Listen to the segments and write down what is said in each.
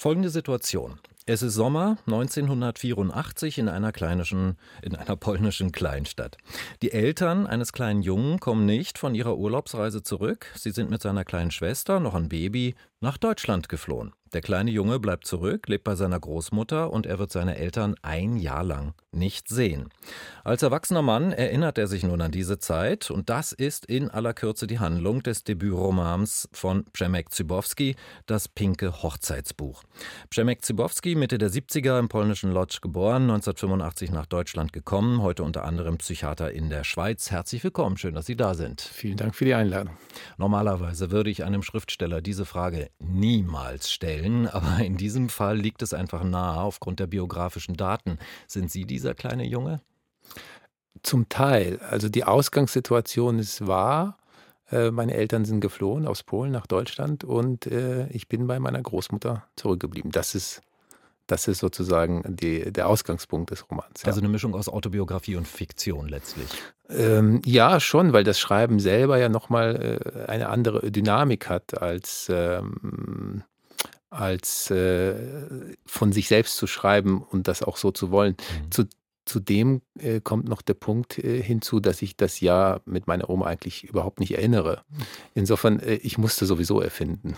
Folgende Situation. Es ist Sommer 1984 in einer, kleinischen, in einer polnischen Kleinstadt. Die Eltern eines kleinen Jungen kommen nicht von ihrer Urlaubsreise zurück. Sie sind mit seiner kleinen Schwester, noch ein Baby, nach Deutschland geflohen. Der kleine Junge bleibt zurück, lebt bei seiner Großmutter und er wird seine Eltern ein Jahr lang nicht sehen. Als erwachsener Mann erinnert er sich nun an diese Zeit und das ist in aller Kürze die Handlung des Debütromans von Przemek Zybowski, das pinke Hochzeitsbuch. Przemek Zybowski, Mitte der 70er im polnischen Lodz geboren, 1985 nach Deutschland gekommen, heute unter anderem Psychiater in der Schweiz. Herzlich willkommen, schön, dass Sie da sind. Vielen Dank für die Einladung. Normalerweise würde ich einem Schriftsteller diese Frage niemals stellen stellen, aber in diesem Fall liegt es einfach nahe aufgrund der biografischen Daten. Sind Sie dieser kleine Junge? Zum Teil. Also die Ausgangssituation ist wahr. Äh, meine Eltern sind geflohen aus Polen nach Deutschland und äh, ich bin bei meiner Großmutter zurückgeblieben. Das ist, das ist sozusagen die, der Ausgangspunkt des Romans. Ja. Also eine Mischung aus Autobiografie und Fiktion letztlich. Ähm, ja, schon, weil das Schreiben selber ja nochmal äh, eine andere Dynamik hat als ähm, als äh, von sich selbst zu schreiben und das auch so zu wollen. Mhm. Zu, zudem äh, kommt noch der Punkt äh, hinzu, dass ich das Jahr mit meiner Oma eigentlich überhaupt nicht erinnere. Insofern, äh, ich musste sowieso erfinden.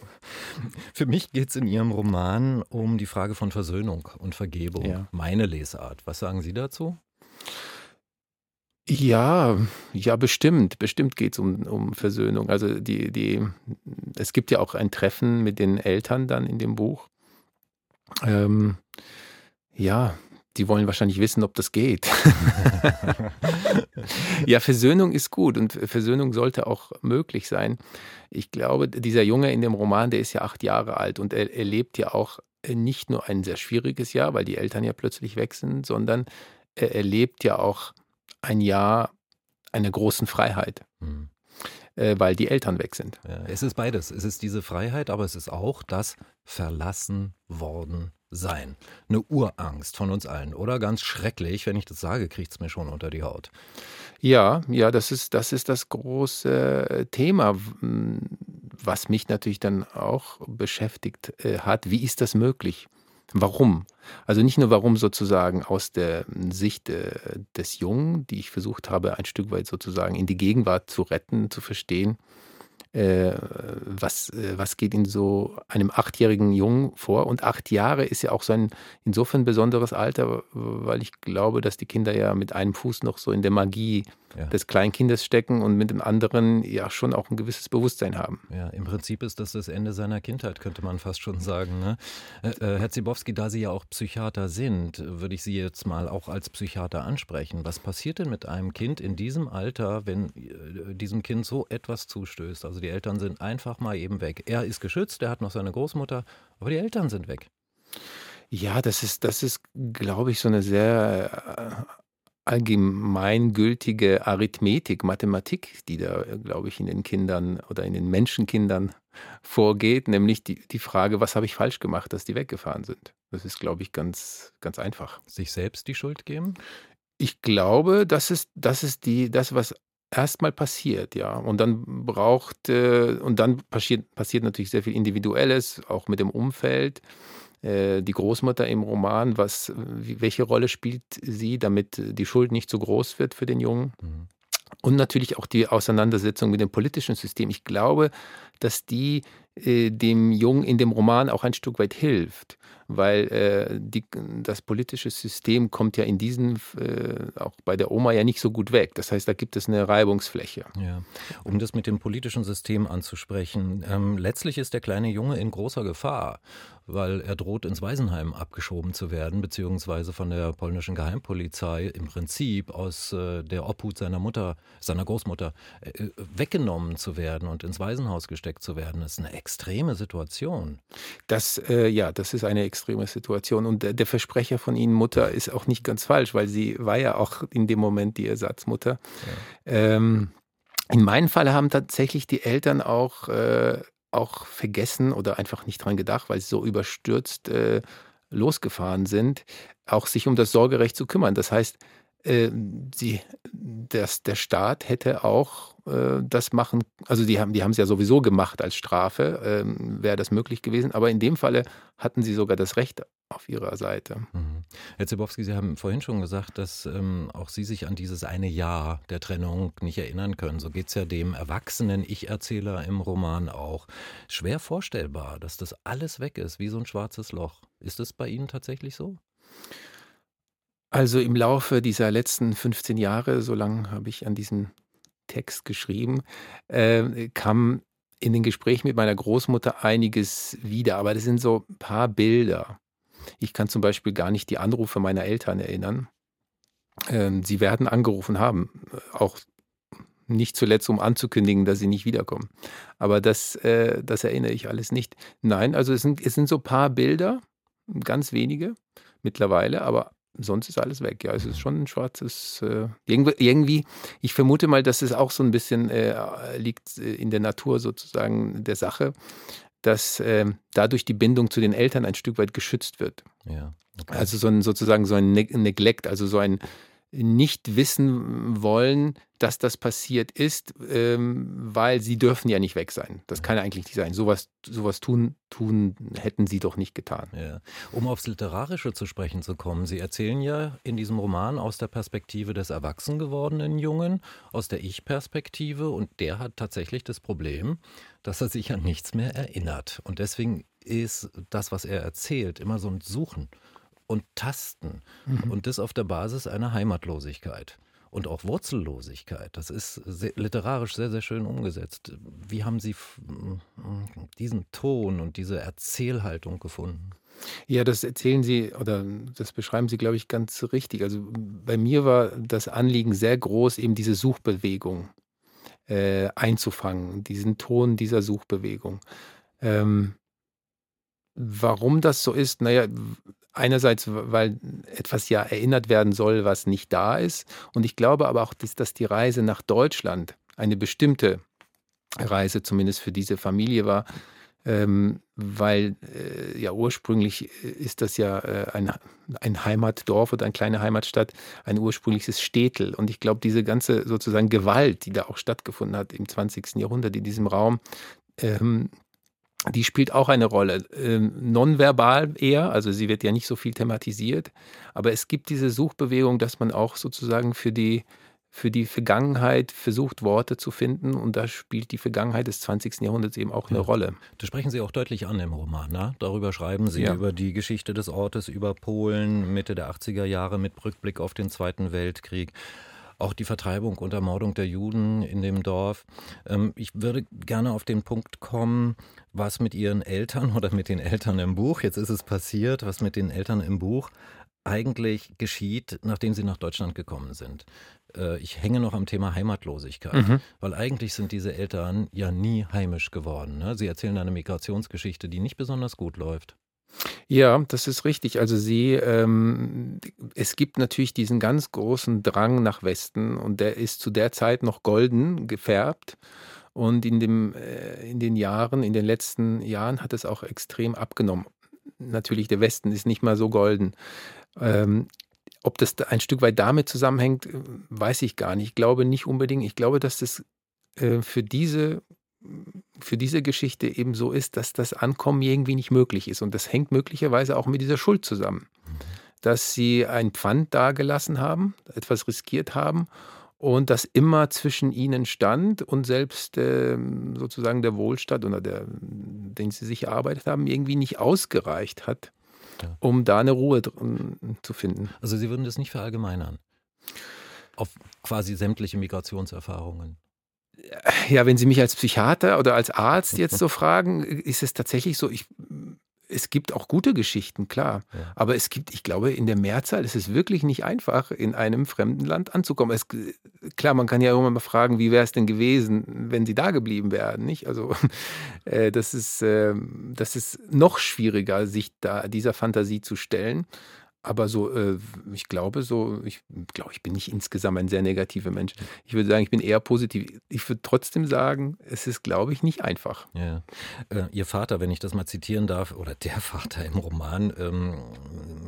Für mich geht es in Ihrem Roman um die Frage von Versöhnung und Vergebung. Ja. Meine Lesart. Was sagen Sie dazu? Ja, ja, bestimmt. Bestimmt geht es um, um Versöhnung. Also die, die, es gibt ja auch ein Treffen mit den Eltern dann in dem Buch. Ähm, ja, die wollen wahrscheinlich wissen, ob das geht. ja, Versöhnung ist gut und Versöhnung sollte auch möglich sein. Ich glaube, dieser Junge in dem Roman, der ist ja acht Jahre alt und er erlebt ja auch nicht nur ein sehr schwieriges Jahr, weil die Eltern ja plötzlich weg sind, sondern er erlebt ja auch ein Jahr einer großen Freiheit. Mhm. Äh, weil die Eltern weg sind. Ja, es ist beides. Es ist diese Freiheit, aber es ist auch das Verlassen worden sein. Eine Urangst von uns allen, oder? Ganz schrecklich. Wenn ich das sage, kriegt es mir schon unter die Haut. Ja, ja, das ist, das ist das große Thema, was mich natürlich dann auch beschäftigt äh, hat. Wie ist das möglich? Warum? Also nicht nur warum sozusagen aus der Sicht äh, des Jungen, die ich versucht habe, ein Stück weit sozusagen in die Gegenwart zu retten, zu verstehen, äh, was, äh, was geht in so einem achtjährigen Jungen vor. Und acht Jahre ist ja auch so ein insofern besonderes Alter, weil ich glaube, dass die Kinder ja mit einem Fuß noch so in der Magie ja. des Kleinkindes stecken und mit dem anderen ja schon auch ein gewisses Bewusstsein haben. Ja, im Prinzip ist das das Ende seiner Kindheit, könnte man fast schon sagen. Ne? Äh, äh Herr Zibowski, da Sie ja auch Psychiater sind, würde ich Sie jetzt mal auch als Psychiater ansprechen. Was passiert denn mit einem Kind in diesem Alter, wenn äh, diesem Kind so etwas zustößt? Also die Eltern sind einfach mal eben weg. Er ist geschützt, er hat noch seine Großmutter, aber die Eltern sind weg. Ja, das ist, das ist, glaube ich, so eine sehr äh, allgemeingültige Arithmetik, Mathematik, die da, glaube ich, in den Kindern oder in den Menschenkindern vorgeht, nämlich die, die Frage, was habe ich falsch gemacht, dass die weggefahren sind. Das ist, glaube ich, ganz, ganz einfach. Sich selbst die Schuld geben? Ich glaube, das ist, das ist die, das, was erstmal passiert, ja. Und dann braucht, äh, und dann passiert, passiert natürlich sehr viel Individuelles, auch mit dem Umfeld. Äh, die Großmutter im Roman, was, welche Rolle spielt sie, damit die Schuld nicht zu groß wird für den Jungen? Mhm. Und natürlich auch die Auseinandersetzung mit dem politischen System. Ich glaube, dass die äh, dem Jungen in dem Roman auch ein Stück weit hilft, weil äh, die, das politische System kommt ja in diesen, äh, auch bei der Oma ja nicht so gut weg. Das heißt, da gibt es eine Reibungsfläche. Ja. Um das mit dem politischen System anzusprechen, ähm, letztlich ist der kleine Junge in großer Gefahr weil er droht, ins Waisenheim abgeschoben zu werden, beziehungsweise von der polnischen Geheimpolizei im Prinzip aus äh, der Obhut seiner Mutter, seiner Großmutter, äh, weggenommen zu werden und ins Waisenhaus gesteckt zu werden. Das ist eine extreme Situation. Das, äh, ja, das ist eine extreme Situation. Und der, der, Versprecher von Ihnen, Mutter, ist auch nicht ganz falsch, weil sie war ja auch in dem Moment die Ersatzmutter. Ja. Ähm, in meinem Fall haben tatsächlich die Eltern auch äh, auch vergessen oder einfach nicht dran gedacht, weil sie so überstürzt äh, losgefahren sind, auch sich um das Sorgerecht zu kümmern. Das heißt, sie, das, der Staat hätte auch äh, das machen, also die haben die es ja sowieso gemacht als Strafe, ähm, wäre das möglich gewesen, aber in dem Falle hatten sie sogar das Recht auf ihrer Seite. Mhm. Herr Zibowski, Sie haben vorhin schon gesagt, dass ähm, auch Sie sich an dieses eine Jahr der Trennung nicht erinnern können. So geht es ja dem erwachsenen Ich-Erzähler im Roman auch. Schwer vorstellbar, dass das alles weg ist, wie so ein schwarzes Loch. Ist es bei Ihnen tatsächlich so? Also im Laufe dieser letzten 15 Jahre, so lange habe ich an diesem Text geschrieben, äh, kam in den Gesprächen mit meiner Großmutter einiges wieder, aber das sind so ein paar Bilder. Ich kann zum Beispiel gar nicht die Anrufe meiner Eltern erinnern. Ähm, sie werden angerufen haben, auch nicht zuletzt, um anzukündigen, dass sie nicht wiederkommen. Aber das, äh, das erinnere ich alles nicht. Nein, also es sind, es sind so ein paar Bilder, ganz wenige mittlerweile, aber sonst ist alles weg. Ja, es ist schon ein schwarzes. Äh, irgendwie, ich vermute mal, dass es auch so ein bisschen äh, liegt äh, in der Natur sozusagen der Sache, dass äh, dadurch die Bindung zu den Eltern ein Stück weit geschützt wird. Ja, okay. Also so ein, sozusagen so ein Neglect, also so ein nicht wissen wollen, dass das passiert ist, ähm, weil sie dürfen ja nicht weg sein. Das kann ja eigentlich nicht sein. Sowas, sowas tun, tun hätten sie doch nicht getan. Ja. Um aufs Literarische zu sprechen zu kommen, Sie erzählen ja in diesem Roman aus der Perspektive des erwachsen gewordenen Jungen, aus der Ich-Perspektive und der hat tatsächlich das Problem, dass er sich an nichts mehr erinnert. Und deswegen ist das, was er erzählt, immer so ein Suchen und Tasten. Mhm. Und das auf der Basis einer Heimatlosigkeit und auch Wurzellosigkeit. Das ist sehr, literarisch sehr, sehr schön umgesetzt. Wie haben Sie diesen Ton und diese Erzählhaltung gefunden? Ja, das erzählen Sie oder das beschreiben Sie, glaube ich, ganz richtig. Also bei mir war das Anliegen sehr groß, eben diese Suchbewegung äh, einzufangen, diesen Ton dieser Suchbewegung. Ähm, warum das so ist, naja, Einerseits, weil etwas ja erinnert werden soll, was nicht da ist. Und ich glaube aber auch, dass, dass die Reise nach Deutschland eine bestimmte Reise zumindest für diese Familie war, ähm, weil äh, ja ursprünglich ist das ja äh, ein, ein Heimatdorf oder eine kleine Heimatstadt, ein ursprüngliches Städtel. Und ich glaube, diese ganze sozusagen Gewalt, die da auch stattgefunden hat im 20. Jahrhundert in diesem Raum, ähm, die spielt auch eine Rolle. Ähm, nonverbal eher, also sie wird ja nicht so viel thematisiert, aber es gibt diese Suchbewegung, dass man auch sozusagen für die, für die Vergangenheit versucht, Worte zu finden und da spielt die Vergangenheit des 20. Jahrhunderts eben auch eine ja. Rolle. Das sprechen Sie auch deutlich an im Roman. Ne? Darüber schreiben Sie, ja. über die Geschichte des Ortes, über Polen Mitte der 80er Jahre mit Rückblick auf den Zweiten Weltkrieg auch die Vertreibung und Ermordung der Juden in dem Dorf. Ähm, ich würde gerne auf den Punkt kommen, was mit Ihren Eltern oder mit den Eltern im Buch, jetzt ist es passiert, was mit den Eltern im Buch eigentlich geschieht, nachdem sie nach Deutschland gekommen sind. Äh, ich hänge noch am Thema Heimatlosigkeit, mhm. weil eigentlich sind diese Eltern ja nie heimisch geworden. Ne? Sie erzählen eine Migrationsgeschichte, die nicht besonders gut läuft. Ja, das ist richtig. Also sie, ähm, es gibt natürlich diesen ganz großen Drang nach Westen und der ist zu der Zeit noch golden gefärbt. Und in, dem, äh, in den Jahren, in den letzten Jahren hat es auch extrem abgenommen. Natürlich, der Westen ist nicht mal so golden. Ähm, ob das ein Stück weit damit zusammenhängt, weiß ich gar nicht. Ich glaube nicht unbedingt. Ich glaube, dass das äh, für diese für diese Geschichte eben so ist, dass das Ankommen irgendwie nicht möglich ist. Und das hängt möglicherweise auch mit dieser Schuld zusammen. Dass sie ein Pfand dagelassen haben, etwas riskiert haben und das immer zwischen ihnen stand und selbst äh, sozusagen der Wohlstand oder der, den sie sich erarbeitet haben, irgendwie nicht ausgereicht hat, ja. um da eine Ruhe zu finden. Also Sie würden das nicht verallgemeinern? Auf quasi sämtliche Migrationserfahrungen? Ja, wenn Sie mich als Psychiater oder als Arzt jetzt so fragen, ist es tatsächlich so, ich, es gibt auch gute Geschichten, klar. Ja. Aber es gibt, ich glaube, in der Mehrzahl ist es wirklich nicht einfach, in einem fremden Land anzukommen. Es, klar, man kann ja immer mal fragen, wie wäre es denn gewesen, wenn sie da geblieben wären, nicht? Also, äh, das, ist, äh, das ist noch schwieriger, sich da dieser Fantasie zu stellen. Aber so, äh, ich glaube so, ich glaube, ich bin nicht insgesamt ein sehr negativer Mensch. Ich würde sagen, ich bin eher positiv. Ich würde trotzdem sagen, es ist, glaube ich, nicht einfach. Ja. Äh, Ihr Vater, wenn ich das mal zitieren darf, oder der Vater im Roman, ähm,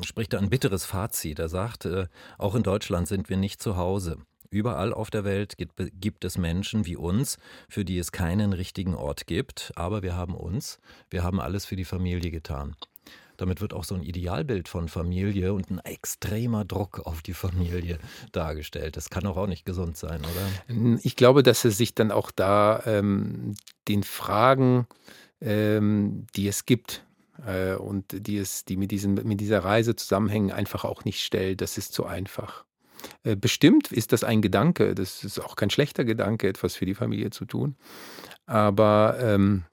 spricht er ein bitteres Fazit. Er sagt, äh, auch in Deutschland sind wir nicht zu Hause. Überall auf der Welt gibt, gibt, es Menschen wie uns, für die es keinen richtigen Ort gibt, aber wir haben uns, wir haben alles für die Familie getan. Damit wird auch so ein Idealbild von Familie und ein extremer Druck auf die Familie dargestellt. Das kann auch, nicht gesund sein, oder? Ich glaube, dass er sich dann auch da ähm, den Fragen, ähm, die es gibt, äh, und die, es, die mit, diesem, mit dieser Reise zusammenhängen, einfach auch nicht stellt. Das ist zu einfach. Äh, bestimmt ist das ein Gedanke, das ist auch kein schlechter Gedanke, etwas für die Familie zu tun. Aber ähm,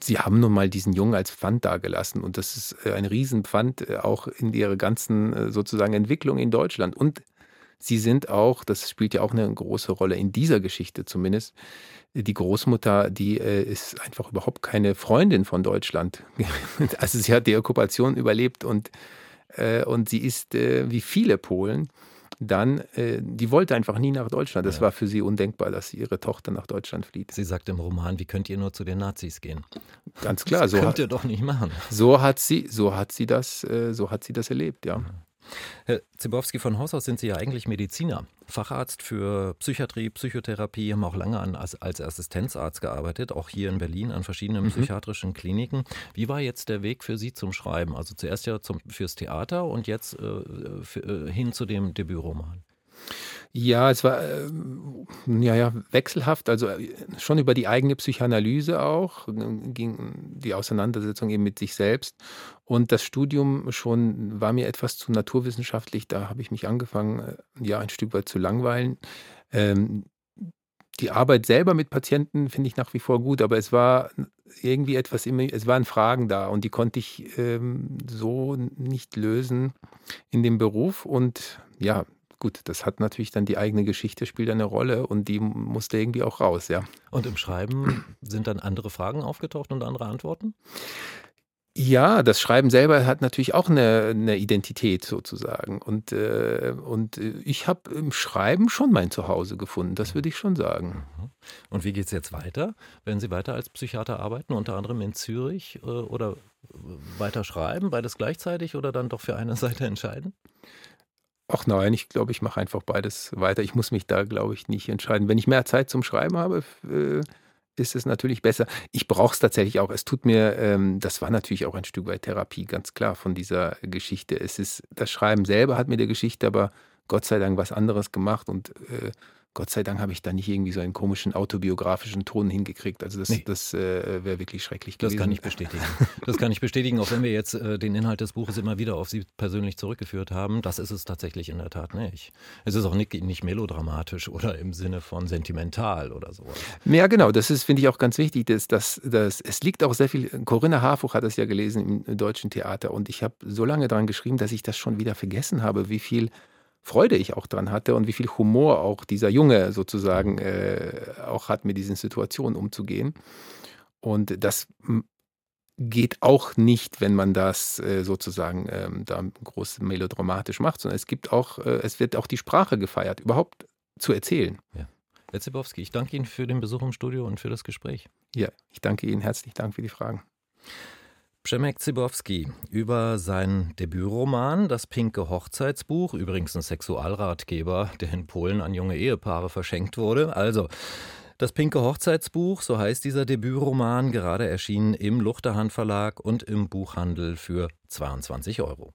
Sie haben nun mal diesen Jungen als Pfand dagelassen und das ist äh, ein Riesenpfand äh, auch in ihrer ganzen äh, sozusagen Entwicklung in Deutschland. Und sie sind auch, das spielt ja auch eine große Rolle in dieser Geschichte zumindest, die Großmutter, die ist einfach überhaupt keine Freundin von Deutschland. Also sie hat die Okkupation überlebt und, und sie ist wie viele Polen dann, äh, die wollte einfach nie nach Deutschland. Das ja. war für sie undenkbar, dass ihre Tochter nach Deutschland flieht. Sie sagt im Roman, wie könnt ihr nur zu den Nazis gehen? Ganz klar, das so könnt hat, ihr doch nicht machen. So hat sie, so hat sie das, äh, so hat sie das erlebt, ja. Herr Zibowski, von Haus aus sind Sie ja eigentlich Mediziner, Facharzt für Psychiatrie, Psychotherapie, haben auch lange an, als, als, Assistenzarzt gearbeitet, auch hier in Berlin an verschiedenen mhm. psychiatrischen Kliniken. Wie war jetzt der Weg für Sie zum Schreiben? Also zuerst ja zum, fürs Theater und jetzt äh, für, äh, hin zu dem Debütroman. Ja, es war äh, ja, ja, wechselhaft, also äh, schon über die eigene Psychoanalyse auch, ging die Auseinandersetzung eben mit sich selbst. Und das Studium schon war mir etwas zu naturwissenschaftlich, da habe ich mich angefangen, äh, ja, ein Stück weit zu langweilen. Ähm, die Arbeit selber mit Patienten finde ich nach wie vor gut, aber es war irgendwie etwas, es waren Fragen da und die konnte ich ähm, so nicht lösen in dem Beruf. Und ja, gut, das hat natürlich dann die eigene Geschichte, spielt eine Rolle und die musste irgendwie auch raus, ja. Und im Schreiben sind dann andere Fragen aufgetaucht und andere Antworten? Ja, das Schreiben selber hat natürlich auch eine, eine Identität sozusagen. Und, äh, und ich habe im Schreiben schon mein Zuhause gefunden, das würde ich schon sagen. Mhm. Und wie geht es jetzt weiter? Werden Sie weiter als Psychiater arbeiten, unter anderem in Zürich äh, oder weiter schreiben, beides gleichzeitig oder dann doch für eine Seite entscheiden? Ach nein, ich glaube, ich mache einfach beides weiter. Ich muss mich da, glaube ich, nicht entscheiden. Wenn ich mehr Zeit zum Schreiben habe, äh, ist es natürlich besser. Ich brauche es tatsächlich auch. Es tut mir, ähm, das war natürlich auch ein Stück weit Therapie, ganz klar, von dieser Geschichte. Es ist, das Schreiben selber hat mir der Geschichte aber Gott sei Dank was anderes gemacht und äh, Gott sei Dank habe ich da nicht irgendwie so einen komischen autobiografischen Ton hingekriegt. Also das, nee. das äh, wäre wirklich schrecklich gewesen. Das kann ich bestätigen. Das kann ich bestätigen, auch wenn wir jetzt äh, den Inhalt des Buches immer wieder auf Sie persönlich zurückgeführt haben. Das ist es tatsächlich in der Tat nicht. Es ist auch nicht, nicht melodramatisch oder im Sinne von sentimental oder so. Ja, genau. Das ist, finde ich, auch ganz wichtig. Dass, dass, dass, es liegt auch sehr viel. Corinna Harfuch hat das ja gelesen im deutschen Theater und ich habe so lange daran geschrieben, dass ich das schon wieder vergessen habe, wie viel Freude ich auch dran hatte und wie viel Humor auch dieser Junge sozusagen äh, auch hat, mit diesen Situationen umzugehen. Und das geht auch nicht, wenn man das äh, sozusagen ähm, da groß melodramatisch macht, sondern es gibt auch, äh, es wird auch die Sprache gefeiert, überhaupt zu erzählen. Ja. Herr Zibowski, ich danke Ihnen für den Besuch im Studio und für das Gespräch. Ja, ich danke Ihnen. Herzlichen Dank für die Fragen. Przemek Zybowski über sein Debütroman Das pinke Hochzeitsbuch, übrigens ein Sexualratgeber, der in Polen an junge Ehepaare verschenkt wurde. Also, das pinke Hochzeitsbuch, so heißt dieser Debütroman, gerade erschienen im Luchterhand Verlag und im Buchhandel für 22 Euro.